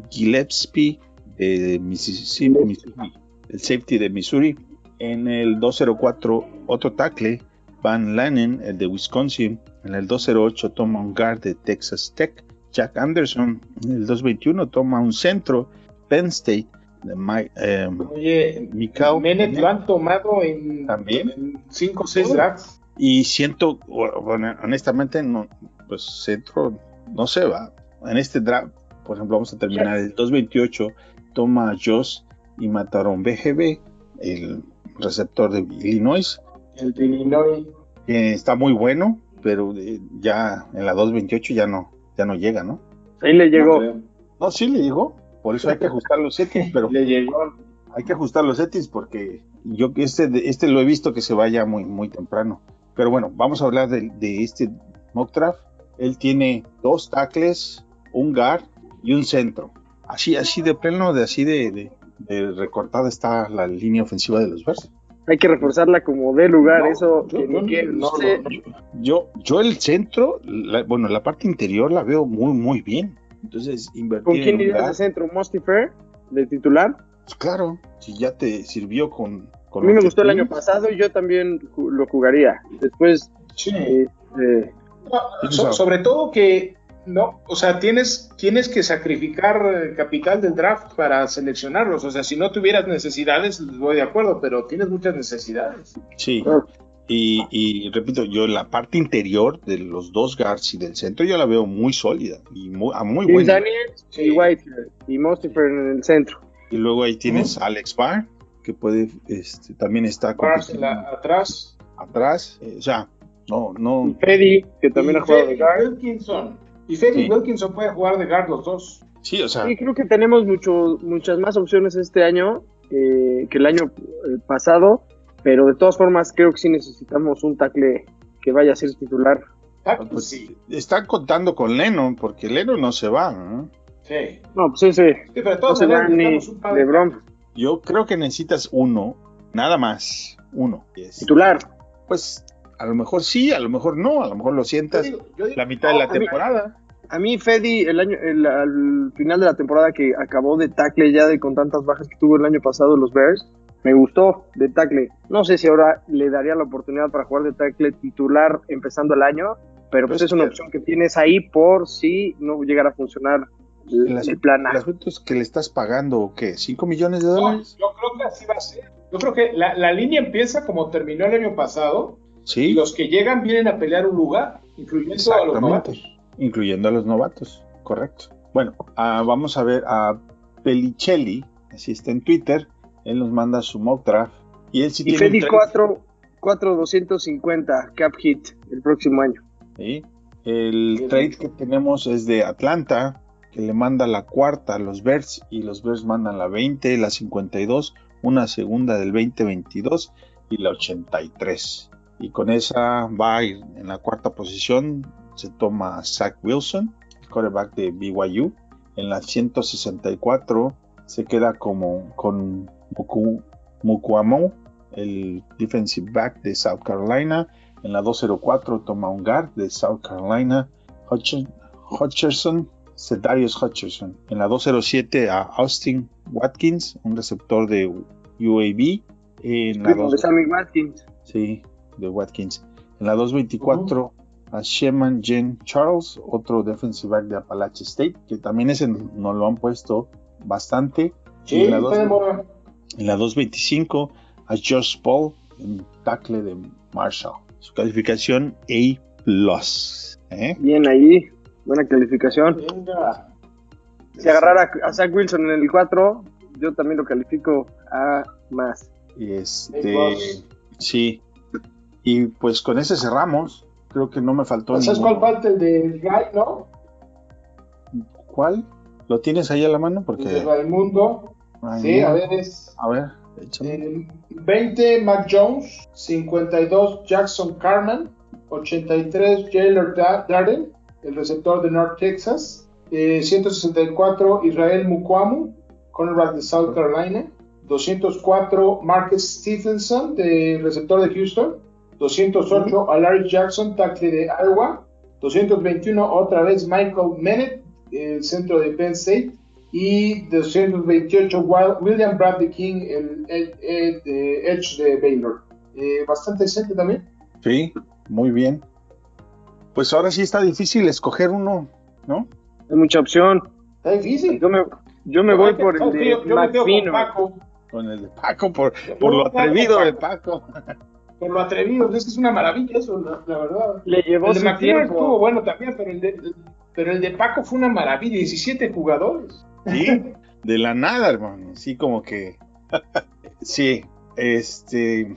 Gillespie de Mississippi, Missouri, el safety de Missouri. En el 204 otro tackle, Van Lanen, el de Wisconsin. En el 208 toma un guard de Texas Tech, Jack Anderson. En el 221 toma un centro, Penn State, Mike, em,
Oye,
Mikau
Menet lo han tomado en
¿También?
5 o 6 drafts.
Y siento, bueno, honestamente, no, pues centro, no se va. En este draft, por ejemplo, vamos a terminar el 228, toma a Joss y mataron BGB, el receptor de Illinois,
El de Illinois.
que está muy bueno, pero eh, ya en la 228 ya no, ya no llega, ¿no?
Ahí le llegó.
No.
No, sí le llegó, por eso hay que ajustar los settings, pero
Le llegó.
hay que ajustar los settings porque yo este, este lo he visto que se vaya muy, muy temprano. Pero bueno, vamos a hablar de, de este mock draft. Él tiene dos tackles, un guard y un centro. Así, así de pleno, de así de, de, de recortada está la línea ofensiva de los Bears.
Hay que reforzarla como de lugar,
No,
eso
yo-
que
no,
sé.
no, yo, yo, yo el centro, la- bueno, la parte interior la veo muy, muy bien. Entonces, invertir
¿Con quién irías de
guard,
centro? ¿Mustifer? ¿De titular?
pues claro, si ya te sirvió con...
A
con
mí
lo
me gustó el año pasado y yo también lo jugaría. Después,
Sí.
este,
No, so- sobre todo que no, o sea, tienes, tienes que sacrificar eh, capital del draft para seleccionarlos. O sea, si no tuvieras necesidades, voy de acuerdo, pero tienes muchas necesidades.
Sí,
Ah.
Y, y repito, yo la parte interior de los dos guards y del centro yo la veo muy sólida y muy, a muy buena.
Daniels
Sí.
y Whitehead y Mustifer en el centro.
Y luego ahí tienes a Alex Barr, que puede, este, también está
la- atrás.
atrás. eh, o sea, no,
Y
no,
Freddy, que también
y
ha jugado de
Freddy
guard.
Wilkinson. Y Freddy
Sí.
Wilkinson puede jugar de guard los dos.
sí, o sea,
Sí, creo que tenemos mucho, muchas más opciones este año eh, que el año eh, pasado, pero de todas formas creo que sí necesitamos un tackle que vaya a ser titular.
Ah,
pues,
pues sí.
están contando con Lennon, porque Lennon no se va. ¿no?
Sí.
No, pues
Sí, pero de
no se va
maneras
ni
necesitamos un par de-
LeBron.
Yo creo que necesitas uno, nada más, uno.
Titular.
Pues a lo mejor sí, a lo mejor no, a lo mejor lo
Yo
sientas
digo- yo digo-
la mitad de la
a mí-
temporada.
A mí, Fedi, el año, el- al final de la temporada que acabó de tackle ya de con tantas bajas que tuvo el año pasado los Bears, me gustó de tackle. No sé si ahora le daría la oportunidad para jugar de tackle titular empezando el año, pero pues
Pues
es una
que-
opción que tienes ahí por si no llegara a funcionar el, plan A.
el asunto es que le estás pagando, ¿qué? ¿5 millones de
No,
dólares?
yo creo que así va a ser. Yo creo que la, la línea empieza como terminó el año pasado y
Sí,
los que llegan vienen a pelear un lugar, incluyendo a los
exactamente.
novatos.
Incluyendo a los novatos, correcto. Bueno, ah, vamos a ver a Pelicelli, así está en Twitter. Él nos manda su mock draft. Y él sí
Y
tiene un
Fedi
trade,
4, 4,250 cap hit el próximo año.
¿sí? El trade que tenemos es de Atlanta, que le manda la cuarta a los Bears y los Bears mandan la 20, la 52, una segunda del 2022 y la 83. Y con esa va a ir en la cuarta posición. Se toma Zach Wilson, quarterback de BYU. En la 164 se queda como con Muku, Mukuamo, el defensive back de South Carolina. En la 204 toma un guard de South Carolina, Hutch- Hutcherson, Cedarius Hutcherson. En la 207 a Austin Watkins, un receptor de UAB. En la
Primo de
2,
Sammy Watkins.
sí, de Watkins. En la 224 a Sheman Jen Charles, otro defensive back de Appalachian State, que también ese nos lo han puesto bastante.
Sí,
Y en la. En la 225 a Josh Paul, en tackle de Marshall. Su calificación A+. ¿eh?
Bien ahí, buena calificación.
Venga.
Si agarrara a Zach Wilson en el 4, yo también lo califico a más.
Este, sí. Y pues con ese cerramos. Creo que no me faltó
¿Sabes
ninguno.
cuál falta? El de Guy, ¿no?
¿Cuál? ¿Lo tienes ahí a la mano?
El de
Porque.
Raimundo.
Ay,
Sí, a ver, es
A ver,
eh, 20 Mac Jones, 52 Jackson Carman, 83 Jailer Da- Darden, el receptor de North Texas, eh, 164 Israel Mukwamu, cornerback de South Carolina, 204 Marcus Stephenson, de receptor de Houston, 208 Alaric Jackson, tackle de Iowa, 221 otra vez Michael Mennett, el centro de Penn State, y 228 Wil- William Bradley King, el, el- el de Edge de Baylor. Eh, bastante decente también.
Sí, muy bien. Pues ahora sí está difícil escoger uno, ¿no?
Hay mucha opción.
Está difícil.
Yo me, yo me voy por el de
Yo, yo me quedo con
McPhino.
Paco.
Con el de Paco, por, por lo atrevido de Paco.
Por lo atrevido. Es que es una maravilla eso, la, la verdad.
Le llevó
El de McPherson estuvo bueno también, pero el, de, el- pero el de Paco fue una maravilla. 17 jugadores.
Sí, de la nada, hermano. Sí, como que. sí, este.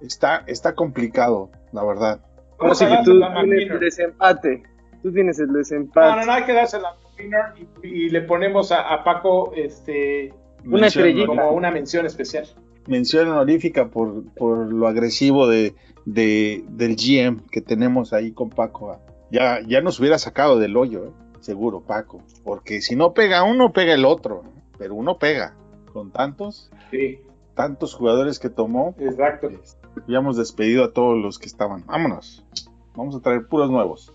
Está, está complicado, la verdad.
Vamos a
tú tienes el desempate. Tú tienes el
No, no,
desempate.
no, hay que darse la McPherson y, y le ponemos a, a Paco este
Una
mención
estrellita.
Como una mención especial.
mención honorífica por, por lo agresivo de, de- del GM que tenemos ahí con Paco. Ya, ya nos hubiera sacado del hoyo, eh, seguro, Paco. Porque si no pega uno, pega el otro. ¿eh? Pero uno pega. Con tantos,
Sí,
tantos jugadores que tomó,
exacto.
habíamos despedido a todos los que estaban. Vámonos. Vamos a traer puros nuevos.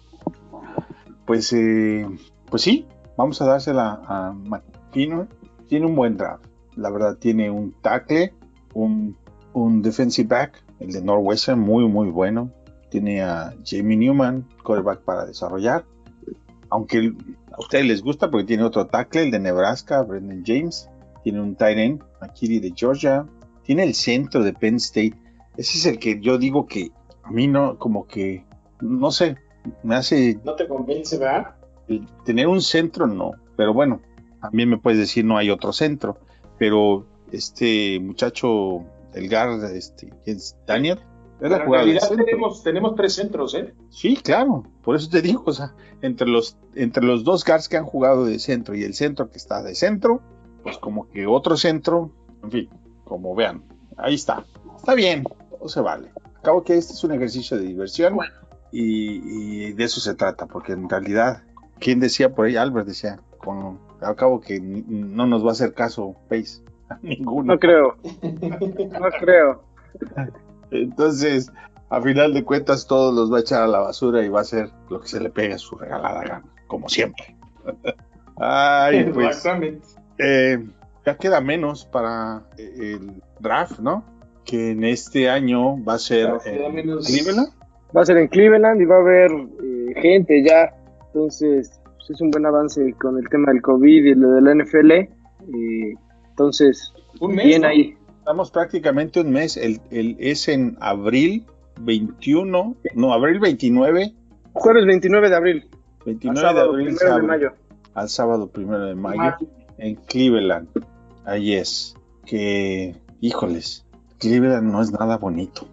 Pues, eh, pues sí, vamos a dársela a McKinnon. Tiene un buen draft. La verdad, tiene un tackle, un, un defensive back, el de Northwestern, muy, muy bueno. Tiene a Jamie Newman, quarterback para desarrollar. Aunque a ustedes les gusta porque tiene otro tackle, el de Nebraska, Brendan James. Tiene un tight end, Akiri de Georgia. Tiene el centro de Penn State. Ese es el que yo digo que a mí no, como que, no sé, me hace
No te convence, ¿verdad?
tener un centro, no. Pero bueno, también me puedes decir no hay otro centro. Pero este muchacho, el guard, este, ¿quién es? Daniel, es
Pero
la
en realidad tenemos, tenemos tres centros, ¿eh?
Sí, claro, por eso te digo, o sea, entre los, entre los dos guards que han jugado de centro y el centro que está de centro, pues como que otro centro, en fin, como vean, ahí está, está bien, todo se vale. Acabo que este es un ejercicio de diversión y, y de eso se trata, porque en realidad, ¿quién decía por ahí? Albert decía, con, al cabo que no nos va a hacer caso Pace, a ninguno.
No creo. No creo.
Entonces, a final de cuentas, todos los va a echar a la basura y va a hacer lo que se le pegue a su regalada gana, como siempre. Ay, pues
Exactamente.
eh, ya queda menos para eh, el draft, ¿no? Que en este año va a ser en
menos.
Cleveland.
Va a ser en Cleveland y va a haber eh, gente ya. Entonces, pues, es un buen avance con el tema del COVID y lo de la NFL. eh, entonces,
Un mes.
bien
¿no?
ahí.
Estamos prácticamente un mes. El, el- es en abril 21, no, abril 29,
Jueves 29 de abril. al
29
sábado
de abril,
1 de
sábado,
mayo.
al sábado primero de mayo.
Ah,
en Cleveland. Ahí es. Que, híjoles, Cleveland no es nada bonito.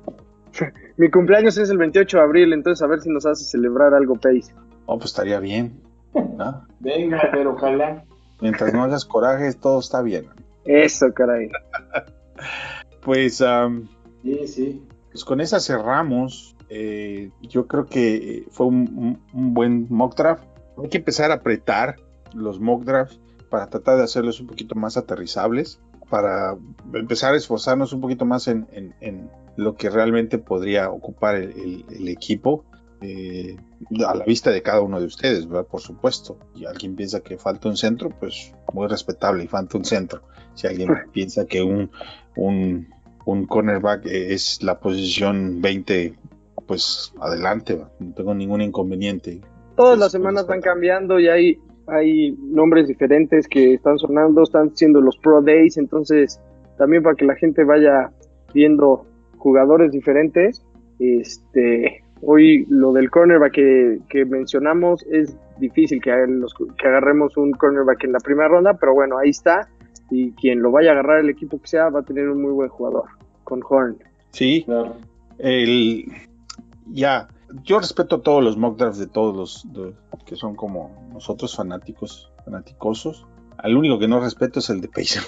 Mi cumpleaños es el 28 de abril, entonces a ver si nos hace celebrar algo Pace.
Oh, pues estaría bien. ¿no?
Venga, pero ojalá.
Mientras no hagas corajes, todo está bien.
Eso, caray.
Pues,
Sí, sí.
pues con esa cerramos. Eh, yo creo que fue un, un- un buen mock draft. Hay que empezar a apretar los mock drafts para tratar de hacerlos un poquito más aterrizables, para empezar a esforzarnos un poquito más en, en- en lo que realmente podría ocupar el, el- el equipo. eh, a la vista de cada uno de ustedes, ¿verdad? Por supuesto. Y alguien piensa que falta un centro, pues muy respetable y falta un centro. Si alguien piensa que un, un, un cornerback es la posición 20, pues adelante, no tengo ningún inconveniente.
Todas
Es
las semanas van cambiando y hay, hay nombres diferentes que están sonando, están siendo los Pro Days, entonces también para que la gente vaya viendo jugadores diferentes. Este, hoy lo del cornerback que, que mencionamos es difícil que, los- que agarremos un cornerback en la primera ronda, pero bueno, ahí está. Y quien lo vaya a agarrar, el equipo que sea, va a tener un muy buen jugador con Horn.
Sí,
Claro.
el, ya, yo respeto todos los mock drafts de todos los de- que son como nosotros fanáticos, fanaticosos. Al único que no respeto es el de Pacer.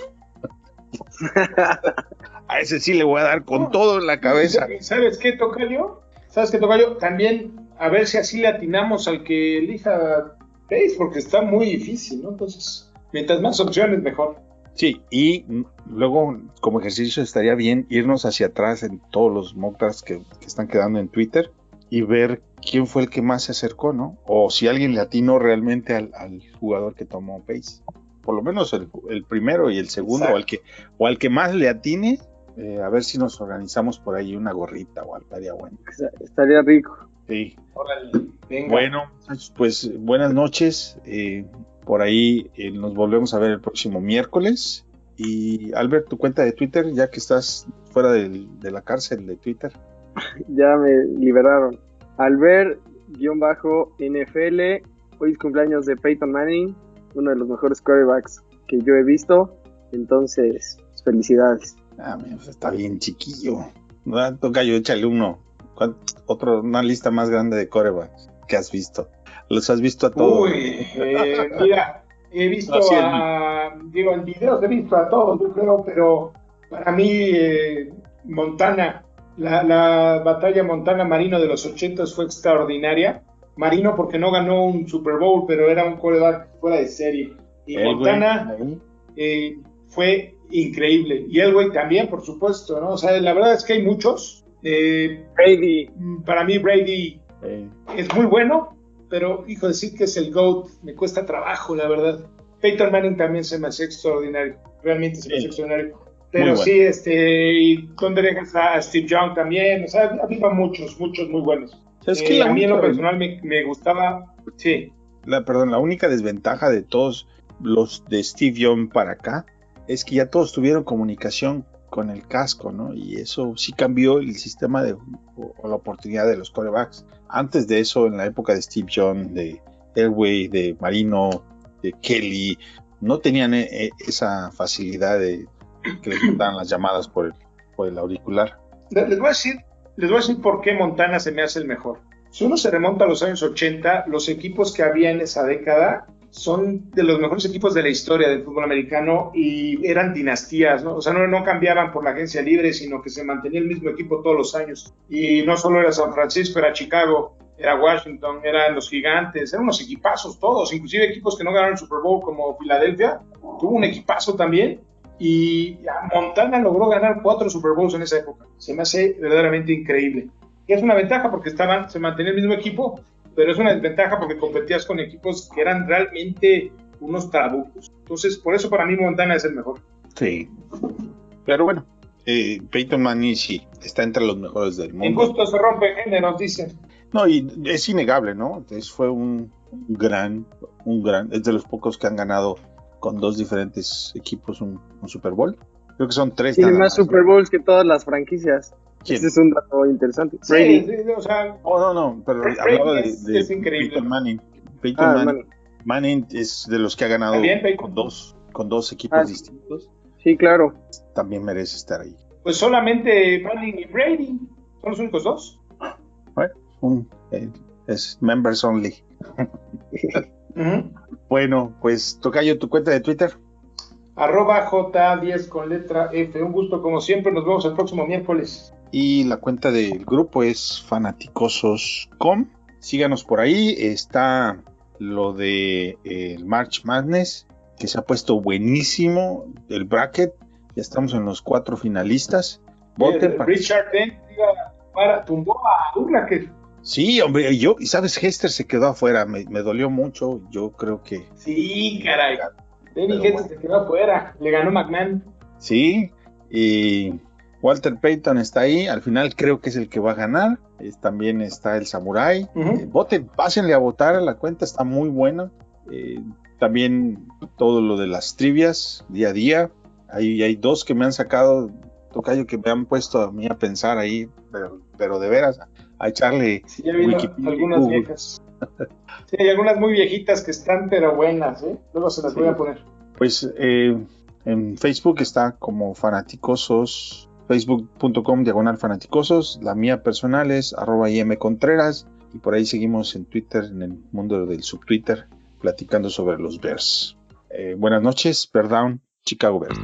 a ese sí le voy a dar con todo en la cabeza.
¿Sabes qué, Tocayo? ¿Sabes qué, Tocayo? También a ver si así le atinamos al que elija Pace, porque está muy difícil, ¿no? Entonces, mientras más opciones, mejor.
Sí, y luego como ejercicio estaría bien irnos hacia atrás en todos los mock drafts que, que están quedando en Twitter y ver quién fue el que más se acercó, ¿no? O si alguien le atinó realmente al, al jugador que tomó Pace. Por lo menos el, el primero y el segundo, o al, que, o al que más le atine, eh, a ver si nos organizamos por ahí una gorrita o algo, estaría bueno.
Estaría rico.
Sí.
Órale, venga.
Bueno, muchachos, pues buenas noches. eh, por ahí eh, nos volvemos a ver el próximo miércoles. Y Albert, tu cuenta de Twitter, ya que estás fuera del- de la cárcel de Twitter.
ya me liberaron. Albert-NFL, hoy es cumpleaños de Peyton Manning, uno de los mejores quarterbacks que yo he visto. Entonces, felicidades.
Ah, mira, pues está bien chiquillo. Toca yo, échale uno. ¿Cuál- Otro, una lista más grande de corebacks que has visto. Los has visto a todos.
Uy, eh, mira, he visto a digo, en videos he visto a todos, yo creo, pero para mí eh, Montana, la, la, batalla Montana-Marino de los 80 fue extraordinaria. Marino porque no ganó un Super Bowl, pero era un coreback fuera de serie. Y Montana eh, fue increíble. Y el güey también, por supuesto, ¿no? O sea, la verdad es que hay muchos. Eh,
Brady.
Para mí Brady es muy bueno, pero hijo, decir que es el GOAT me cuesta trabajo, la verdad. Peyton Manning también se me hace extraordinario, realmente se me hace extraordinario. Pero sí, este, y donde dejas a Steve Young también, o sea, había muchos, muchos muy buenos. Es que eh, a mí en lo personal me, me, gustaba, sí.
La, perdón, la única desventaja de todos los de Steve Young para acá es que ya todos tuvieron comunicación con el casco, ¿no? Y eso sí cambió el sistema de, o, la oportunidad de los corebacks. Antes de eso, en la época de Steve Young, de Elway, de Marino, de Kelly, no tenían eh, esa facilidad de que les mandaban las llamadas por el, por el auricular.
Les voy, a decir, les voy a decir por qué Montana se me hace el mejor. Si uno se remonta a los años 80, los equipos que había en esa década son de los mejores equipos de la historia del fútbol americano y eran dinastías, ¿no? O sea, no, no, cambiaban por la agencia libre, sino que se mantenía el mismo equipo todos los años. Y no solo era San Francisco, era Chicago, era Washington, eran los gigantes, eran unos equipazos todos, inclusive equipos que no ganaron el Super Bowl como Filadelfia, tuvo un equipazo también. Y Montana logró ganar cuatro Super Bowls en esa época. Se me hace verdaderamente increíble. Y es una ventaja porque estaban, se mantenía el mismo equipo pero es una desventaja porque competías con equipos que eran realmente unos trabucos. Entonces, por eso para mí Montana es el mejor.
Sí. Pero bueno, eh, Peyton Manning sí, está entre los mejores del mundo. En
gusto se rompe géneros, dicen.
No, y es innegable, ¿no? Entonces fue un gran, un gran, es de los pocos que han ganado con dos diferentes equipos un, Super Bowl. Creo que son tres.
Tiene más Super Bowls que todas las franquicias. Ese es un dato interesante.
Sí, sí, o sea.
Oh, no, no, pero hablaba de, de Peyton Manning. Peyton ah, Manning, es de los que ha ganado con dos, con dos equipos ah, distintos.
Sí, claro.
También merece estar ahí.
Pues solamente Manning y Brady son los únicos dos.
Bueno, eh, es members only. Bueno, pues Tocayo, tu cuenta de Twitter.
Arroba J10 con letra F. Un gusto como siempre. Nos vemos el próximo miércoles
y la cuenta del grupo es fanaticosos.com. Síganos por ahí, está lo de eh, el March Madness, que se ha puesto buenísimo, el bracket, ya estamos en los cuatro finalistas.
Voten Richard Dent para, tumbó a Douglas.
Sí, hombre, yo, y sabes, Hester se quedó afuera, me, dolió mucho, yo creo que...
Sí, caray, Danny Hester se quedó afuera, le ganó McMahon.
Sí, y Walter Payton está ahí, al final creo que es el que va a ganar. también está el Samurai. Eh, voten, pásenle a votar, la cuenta está muy buena. Eh, también todo lo de las trivias, día a día. Hay, hay dos que me han sacado, tocayo, que me han puesto a mí a pensar ahí, pero, de veras, a echarle
sí, algunas viejas. sí, hay algunas muy viejitas que están, pero buenas, ¿eh? Luego se las voy a poner.
Pues eh, en Facebook está como Fanaticosos facebook.com diagonal fanaticosos. La mía personal es arroba Contreras y por ahí seguimos en Twitter, en el mundo del subtwitter, platicando sobre los Bears. Eh, buenas noches, Bear Down, Chicago Bears.